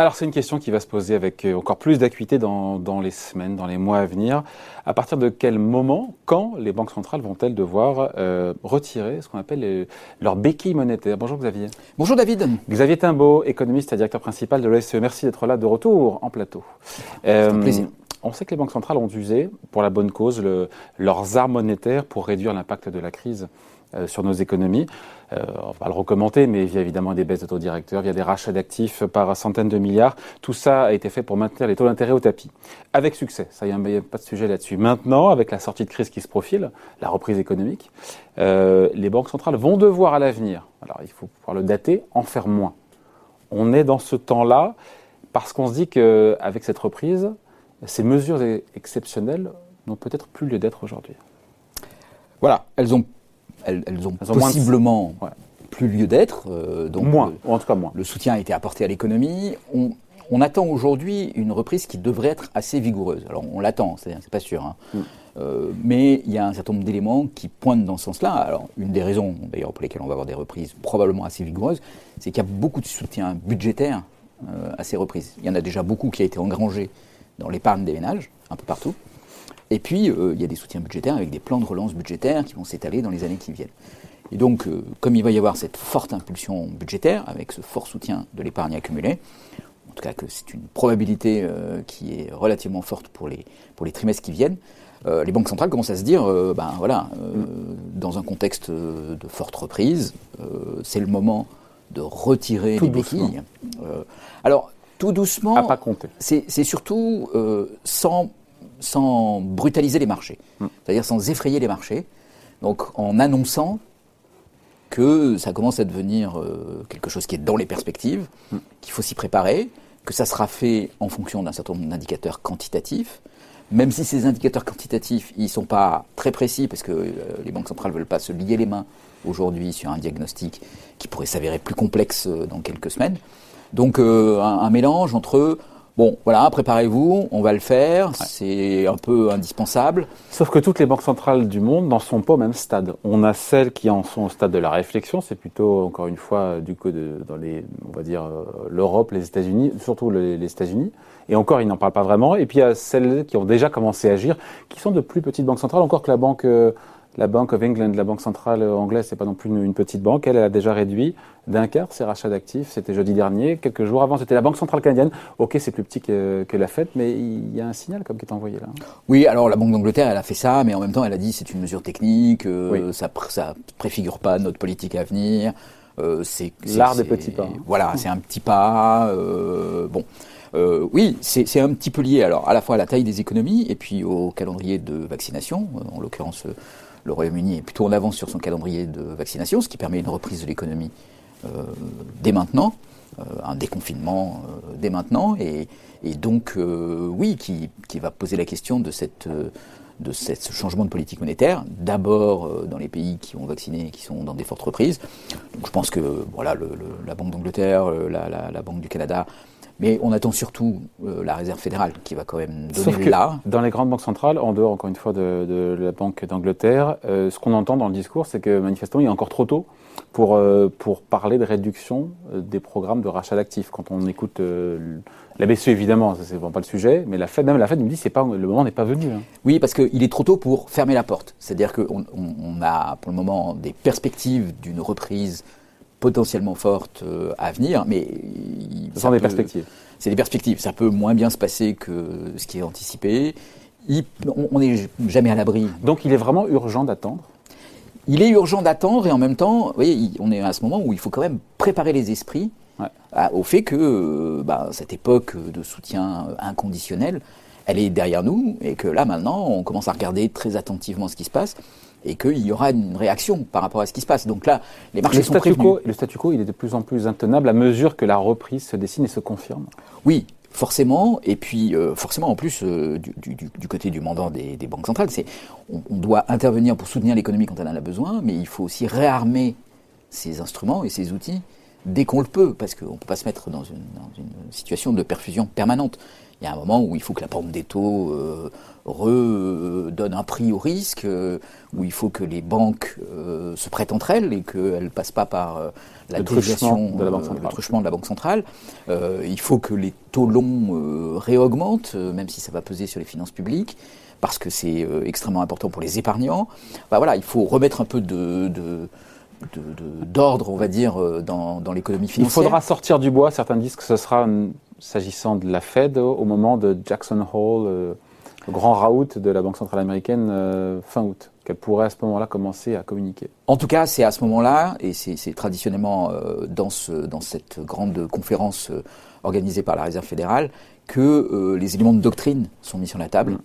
Alors c'est une question qui va se poser avec euh, encore plus d'acuité dans, les semaines, dans les mois à venir. À partir de quel moment, quand les banques centrales vont-elles devoir euh, retirer ce qu'on appelle leur béquille monétaire? Bonjour Xavier. Bonjour David. Xavier Timbaud, économiste et directeur principal de l'OSCE. Merci d'être là de retour en plateau. Euh, un plaisir. On sait que les banques centrales ont usé, pour la bonne cause, leurs armes monétaires pour réduire l'impact de la crise euh, sur nos économies. Euh, on va le recommander, mais via évidemment des baisses de taux directeurs, via des rachats d'actifs par centaines de milliards. Tout ça a été fait pour maintenir les taux d'intérêt au tapis. Avec succès, ça y a, pas de sujet là-dessus. Maintenant, avec la sortie de crise qui se profile, la reprise économique, euh, les banques centrales vont devoir à l'avenir, alors il faut pouvoir le dater, en faire moins. On est dans ce temps-là parce qu'on se dit qu'avec cette reprise, ces mesures exceptionnelles n'ont peut-être plus lieu d'être aujourd'hui. Voilà, elles ont elles, ont, possiblement plus lieu d'être. Euh, donc moins, ou en tout cas moins. Le soutien a été apporté à l'économie. On, attend aujourd'hui une reprise qui devrait être assez vigoureuse. Alors on l'attend, c'est pas sûr. Hein. Mm. Euh, mais il y a un certain nombre d'éléments qui pointent dans ce sens-là. Alors, une des raisons, d'ailleurs, pour lesquelles on va avoir des reprises probablement assez vigoureuses, c'est qu'il y a beaucoup de soutien budgétaire euh, à ces reprises. Il y en a déjà beaucoup qui a été engrangé dans l'épargne des ménages, un peu partout. Et puis, euh, il y a des soutiens budgétaires avec des plans de relance budgétaires qui vont s'étaler dans les années qui viennent. Et donc, euh, comme il va y avoir cette forte impulsion budgétaire, avec ce fort soutien de l'épargne accumulée, en tout cas que c'est une probabilité euh, qui est relativement forte pour les, pour les trimestres qui viennent, les banques centrales commencent à se dire, ben voilà, dans un contexte de forte reprise, c'est le moment de retirer les béquilles. alors, tout doucement, à pas compter. C'est surtout sans sans brutaliser les marchés, mm. c'est-à-dire sans effrayer les marchés, donc en annonçant que ça commence à devenir euh, quelque chose qui est dans les perspectives, mm. qu'il faut s'y préparer, que ça sera fait en fonction d'un certain nombre d'indicateurs quantitatifs, même si ces indicateurs quantitatifs, ils ne sont pas très précis, parce que euh, les banques centrales ne veulent pas se lier les mains aujourd'hui sur un diagnostic qui pourrait s'avérer plus complexe euh, dans quelques semaines. Donc un, mélange entre Bon, voilà, préparez-vous, on va le faire, c'est un peu indispensable. Sauf que toutes les banques centrales du monde n'en sont pas au même stade. On a celles qui en sont au stade de la réflexion, c'est plutôt, encore une fois, du coup, de, dans les, on va dire, euh, l'Europe, les États-Unis, surtout les, les États-Unis. Et encore, ils n'en parlent pas vraiment. Et puis, il y a celles qui ont déjà commencé à agir, qui sont de plus petites banques centrales, encore que la banque euh, la Bank of England, la banque centrale anglaise, c'est pas non plus une, petite banque. Elle, a déjà réduit d'un quart ses rachats d'actifs. C'était jeudi dernier. Quelques jours avant, c'était la Banque centrale canadienne. Ok, c'est plus petit que, la Fed, mais il y a un signal comme qui est envoyé là. Oui, alors la Banque d'Angleterre, elle a fait ça, mais en même temps, elle a dit c'est une mesure technique, euh, ça, ça préfigure pas notre politique à venir. Euh, c'est l'art des petits pas. Voilà, c'est un petit pas. Euh, bon. oui, c'est un petit peu lié alors à la fois à la taille des économies et puis au calendrier de vaccination, en l'occurrence le Royaume-Uni est plutôt en avance sur son calendrier de vaccination, ce qui permet une reprise de l'économie euh, dès maintenant, euh, un déconfinement euh, dès maintenant, et, donc oui, qui, va poser la question de cette de ce changement de politique monétaire, d'abord dans les pays qui ont vacciné et qui sont dans des fortes reprises. Donc je pense que voilà, la Banque d'Angleterre, la, Banque du Canada mais on attend surtout euh, la réserve fédérale qui va quand même donner là. Dans les grandes banques centrales, en dehors encore une fois de, la Banque d'Angleterre, euh, ce qu'on entend dans le discours, c'est que manifestement il est encore trop tôt pour, euh, pour parler de réduction des programmes de rachat d'actifs. Quand on écoute la BCE, évidemment, ce n'est pas le sujet, mais la Fed, même la Fed nous dit que le moment n'est pas venu. Hein. Oui, parce qu'il est trop tôt pour fermer la porte. C'est-à-dire qu'on on a pour le moment des perspectives d'une reprise potentiellement forte euh, à venir, mais ce sont des perspectives. C'est des perspectives. Ça peut moins bien se passer que ce qui est anticipé. on n'est jamais à l'abri. Donc il est vraiment urgent d'attendre? Il est urgent d'attendre et en même temps, vous voyez, on est à ce moment où il faut quand même préparer les esprits au fait que euh, bah, cette époque de soutien inconditionnel, elle est derrière nous et que là maintenant, on commence à regarder très attentivement ce qui se passe et qu'il y aura une réaction par rapport à ce qui se passe. Donc là, les marchés le sont statu Quo, le statu quo, il est de plus en plus intenable à mesure que la reprise se dessine et se confirme. Oui, forcément, et puis euh, forcément en plus euh, du, côté du mandant des, banques centrales, c'est on, doit intervenir pour soutenir l'économie quand elle en a besoin, mais il faut aussi réarmer ces instruments et ces outils dès qu'on le peut, parce qu'on ne peut pas se mettre dans une, dans une, situation de perfusion permanente. Il y a un moment où il faut que la pente des taux euh, redonne un prix au risque, euh, où il faut que les banques euh, se prêtent entre elles et qu'elles ne passent pas par euh, la Le déviation, truchement de la Banque euh, centrale. le truchement de la Banque centrale. Euh, il faut que les taux longs euh, réaugmentent, euh, même si ça va peser sur les finances publiques, parce que c'est euh, extrêmement important pour les épargnants. Bah, voilà, il faut remettre un peu de- de- d'ordre, on va dire, euh, dans, dans l'économie Il financière. faudra sortir du bois. Certains disent que ce sera, hum, s'agissant de la Fed, au moment de Jackson Hole, euh, le grand raout de la Banque centrale américaine euh, fin août, qu'elle pourrait à ce moment-là commencer à communiquer. En tout cas, c'est à ce moment-là, et c'est traditionnellement euh, dans, ce, dans cette grande conférence euh, organisée par la Réserve fédérale, que euh, les éléments de doctrine sont mis sur la table.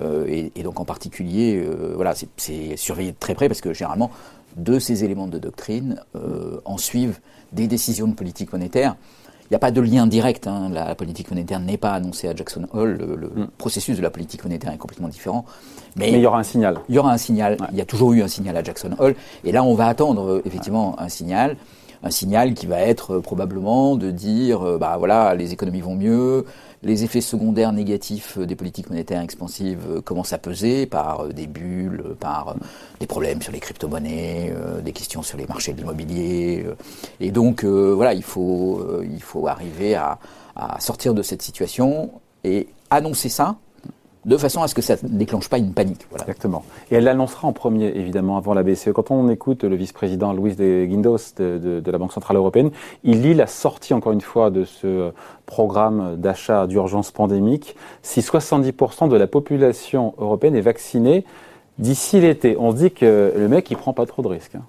Euh, et, et donc en particulier, euh, voilà, c'est surveillé de très près parce que généralement, de ces éléments de doctrine euh, en suivent des décisions de politique monétaire. Il n'y a pas de lien direct. hein, La politique monétaire n'est pas annoncée à Jackson Hole. Le, le processus de la politique monétaire est complètement différent. Mais il y aura un signal. il y aura un signal. Il y a toujours eu un signal à Jackson Hole. Et là, on va attendre euh, effectivement un signal. Un signal qui va être euh, probablement de dire, euh, bah voilà, les économies vont mieux, les effets secondaires négatifs euh, des politiques monétaires expansives commencent à peser par des bulles, par des problèmes sur les crypto-monnaies, des questions sur les marchés de l'immobilier. et donc, voilà, il faut, il faut arriver à, à sortir de cette situation et annoncer ça de façon à ce que ça ne déclenche pas une panique. Voilà. Exactement. Et elle l'annoncera en premier, évidemment, avant la BCE. Quand on écoute le vice-président Luis de Guindos de, de- de la Banque Centrale Européenne, il lit la sortie, encore une fois, de ce programme d'achat d'urgence pandémique. Si 70% de la population européenne est vaccinée d'ici l'été, on se dit que le mec, il prend pas trop de risques. hein.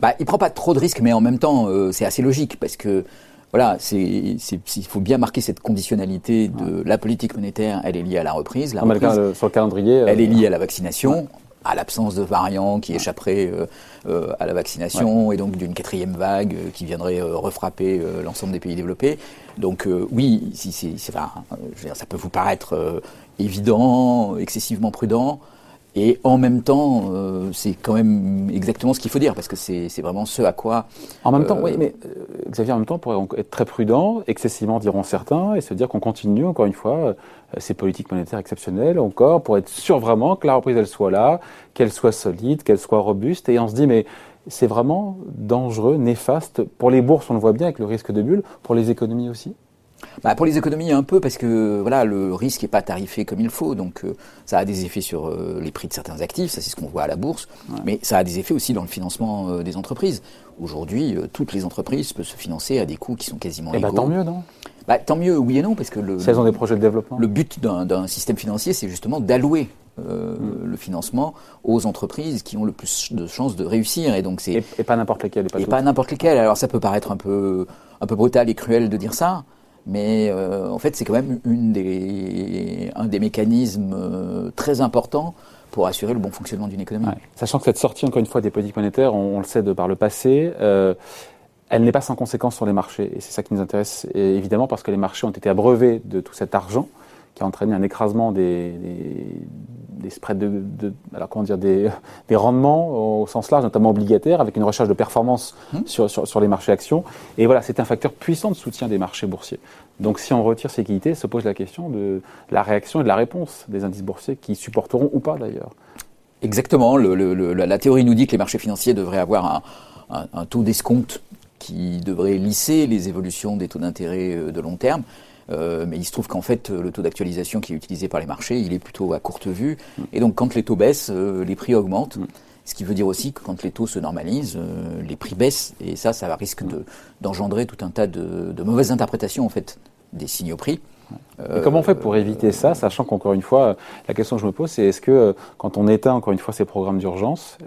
Bah, il prend pas trop de risques, mais en même temps, euh, c'est assez logique parce que voilà, il faut bien marquer cette conditionnalité de la politique monétaire. Elle est liée à la reprise. La le reprise, cas- sur le calendrier. euh, elle est liée à la vaccination, à l'absence de variants qui échapperaient euh, euh, à la vaccination et donc d'une quatrième vague euh, qui viendrait euh, refrapper euh, l'ensemble des pays développés. Donc euh, oui, si, c'est, c'est- enfin, euh, je veux dire, ça peut vous paraître euh, évident, excessivement prudent. Et en même temps, euh, c'est quand même exactement ce qu'il faut dire, parce que c'est vraiment ce à quoi En même temps, Euh, oui, mais euh, Xavier, en même temps, pourrait être très prudent, excessivement diront certains, et se dire qu'on continue, encore une fois, euh, ces politiques monétaires exceptionnelles, encore, pour être sûr vraiment que la reprise, elle soit là, qu'elle soit solide, qu'elle soit robuste, et on se dit, mais c'est vraiment dangereux, néfaste, pour les bourses, on le voit bien avec le risque de bulle, pour les économies aussi? Bah, pour les économies, un peu, parce que voilà, le risque n'est pas tarifé comme il faut. Donc, euh, ça a des effets sur euh, les prix de certains actifs, ça c'est ce qu'on voit à la bourse. Mais ça a des effets aussi dans le financement euh, des entreprises. Aujourd'hui, toutes les entreprises peuvent se financer à des coûts qui sont quasiment Eh ben, égaux. tant mieux, non? Bah, tant mieux, oui et non, parce que le, Si elles ont des projets de développement. le but d'un système financier, c'est justement d'allouer euh, Mm. le financement aux entreprises qui ont le plus de chances de réussir. Et donc, c'est Et, et pas n'importe lesquels, et pas et pas n'importe lesquels. Alors ça peut paraître un peu, un peu brutal et cruel de dire ça, mais euh, en fait c'est quand même un des mécanismes euh, très importants pour assurer le bon fonctionnement d'une économie. Sachant que cette sortie, encore une fois, des politiques monétaires, on, le sait de par le passé, euh, elle n'est pas sans conséquence sur les marchés. Et c'est ça qui nous intéresse, évidemment, parce que les marchés ont été abreuvés de tout cet argent qui a entraîné un écrasement des, des, des spreads de, de- alors comment dire, des, des rendements au sens large, notamment obligataires, avec une recherche de performance sur, sur, sur les marchés actions. Et voilà, c'est un facteur puissant de soutien des marchés boursiers. Donc si on retire ces liquidités, se pose la question de la réaction et de la réponse des indices boursiers qui supporteront ou pas d'ailleurs. Exactement. Le- le- le- la, la théorie nous dit que les marchés financiers devraient avoir un, un- un taux d'escompte qui devrait lisser les évolutions des taux d'intérêt euh, de long terme. Euh, mais il se trouve qu'en fait, le taux d'actualisation qui est utilisé par les marchés, il est plutôt à courte vue. Et donc, quand les taux baissent, euh, les prix augmentent. Ce qui veut dire aussi que quand les taux se normalisent, euh, les prix baissent. Et ça, ça risque de- d'engendrer tout un tas de, de mauvaises interprétations, en fait, des signaux prix. Et comment on fait pour éviter ça, sachant qu'encore une fois, la question que je me pose, c'est est-ce que quand on éteint encore une fois ces programmes d'urgence,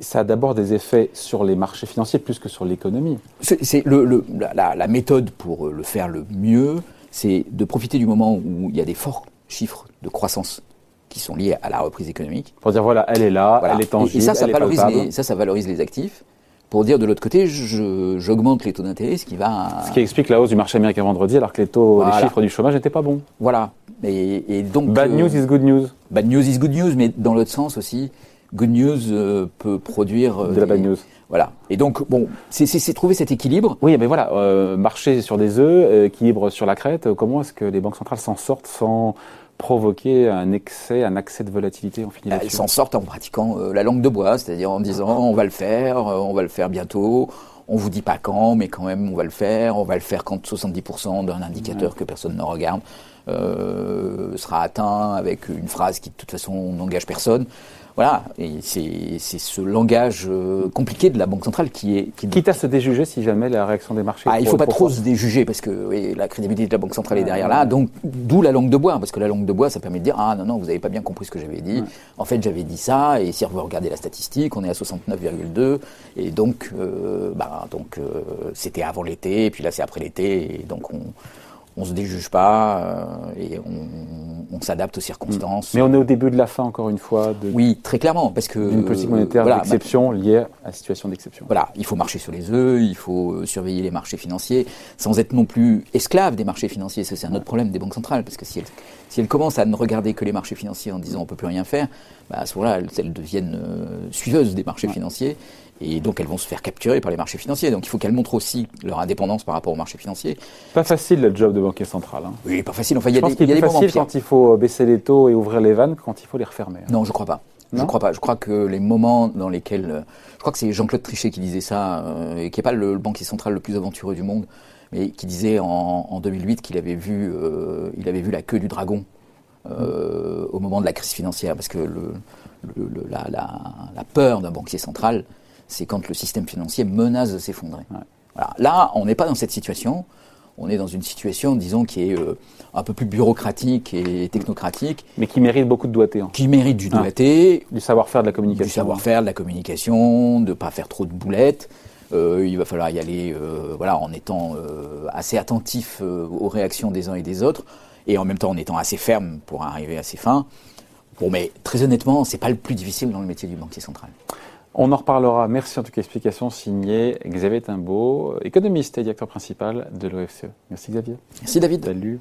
ça a d'abord des effets sur les marchés financiers plus que sur l'économie C'est c'est le, le- la, méthode pour euh, le faire le mieux, c'est de profiter du moment où il y a des forts chiffres de croissance qui sont liés à la reprise économique. Pour dire voilà, elle est là, Voilà. elle est tangible, et, et ça, ça elle valorise les, ça, ça valorise les actifs. Pour dire de l'autre côté, j'augmente les taux d'intérêt, ce qui va. Ce qui explique la hausse du marché américain vendredi, alors que les taux, Voilà. les chiffres du chômage n'étaient pas bons. Voilà. Et, et donc. Bad euh, news is good news. Bad news is good news, mais dans l'autre sens aussi, good news peut produire de la bad news. Voilà. Et donc, bon, c'est trouver cet équilibre. Oui, mais voilà, marcher sur des œufs, équilibre sur la crête. Comment est-ce que les banques centrales s'en sortent sans provoquer un excès, un accès de volatilité en finit Elles s'en sortent en pratiquant la langue de bois, c'est-à-dire en disant on va le faire, on va le faire bientôt, on vous dit pas quand, mais quand même on va le faire. On va le faire quand 70% d'un indicateur que personne ne regarde euh, sera atteint avec une phrase qui de toute façon n'engage personne. Voilà, et c'est ce langage euh, compliqué de la Banque centrale qui est... Qui... Quitte à se déjuger si jamais la réaction des marchés... Ah, il ne faut pas trop se déjuger parce que la crédibilité de la Banque centrale est derrière là, donc d'où la langue de bois, parce que la langue de bois, ça permet de dire « Ah non, non, vous n'avez pas bien compris ce que j'avais dit. En fait, j'avais dit ça, et si vous regardez la statistique, on est à 69,2, et donc euh, bah, donc euh, c'était avant l'été, et puis là c'est après l'été, et donc on on se déjuge pas euh, et on, s'adapte aux circonstances. Mais on est au début de la fin, encore une fois. De, oui, très clairement, parce que d'une politique monétaire d'exception liée à la situation d'exception. Voilà, il faut marcher sur les œufs, il faut euh, surveiller les marchés financiers, sans être non plus esclave des marchés financiers. C'est un autre problème des banques centrales, parce que si elles, si elles commencent à ne regarder que les marchés financiers en disant on peut plus rien faire, bah, à ce moment-là, elles, deviennent euh, suiveuses des marchés financiers et donc elles vont se faire capturer par les marchés financiers. Donc il faut qu'elles montrent aussi leur indépendance par rapport aux marchés financiers. Pas facile le job de banquier central. Hein. Oui, pas facile. Enfin, il y a des, qu'il est plus facile quand il faut baisser les taux et ouvrir les vannes quand il faut les refermer. Hein. Non, je crois pas. je crois pas. Je crois que les moments dans lesquels, je crois que c'est Jean-Claude Trichet qui disait ça, euh, et qui n'est pas le, banquier central le plus aventureux du monde, mais qui disait en, 2008 qu'il avait vu, euh, il avait vu la queue du dragon euh, au moment de la crise financière, parce que le, la, la, peur d'un banquier central, c'est quand le système financier menace de s'effondrer. Là, on n'est pas dans cette situation. On est dans une situation, disons, qui est euh, un peu plus bureaucratique et technocratique. Mais qui mérite beaucoup de doigté. Hein. Qui mérite du doigté. du savoir-faire de la communication. Du savoir-faire de la communication, de ne pas faire trop de boulettes. Euh, il va falloir y aller euh, voilà, en étant assez attentif aux réactions des uns et des autres, et en même temps en étant assez ferme pour arriver à ses fins. Bon, mais très honnêtement, c'est pas le plus difficile dans le métier du banquier central. On en reparlera. Merci en tout cas. Explication signée Xavier Timbaud, économiste et directeur principal de l'OFCE. Merci Xavier. Merci David. Salut.